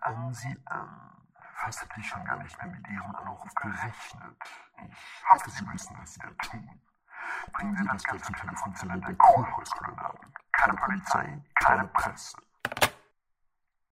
an Sie an. Fast hätte ich schon gar nicht mehr mit Ihrem Anruf gerechnet. Ich hoffe, Sie wissen, was Sie da tun. Bringen Sie das Geld zur Telefonzelle der Kohlholzkolonnaden. Keine Polizei, keine Presse.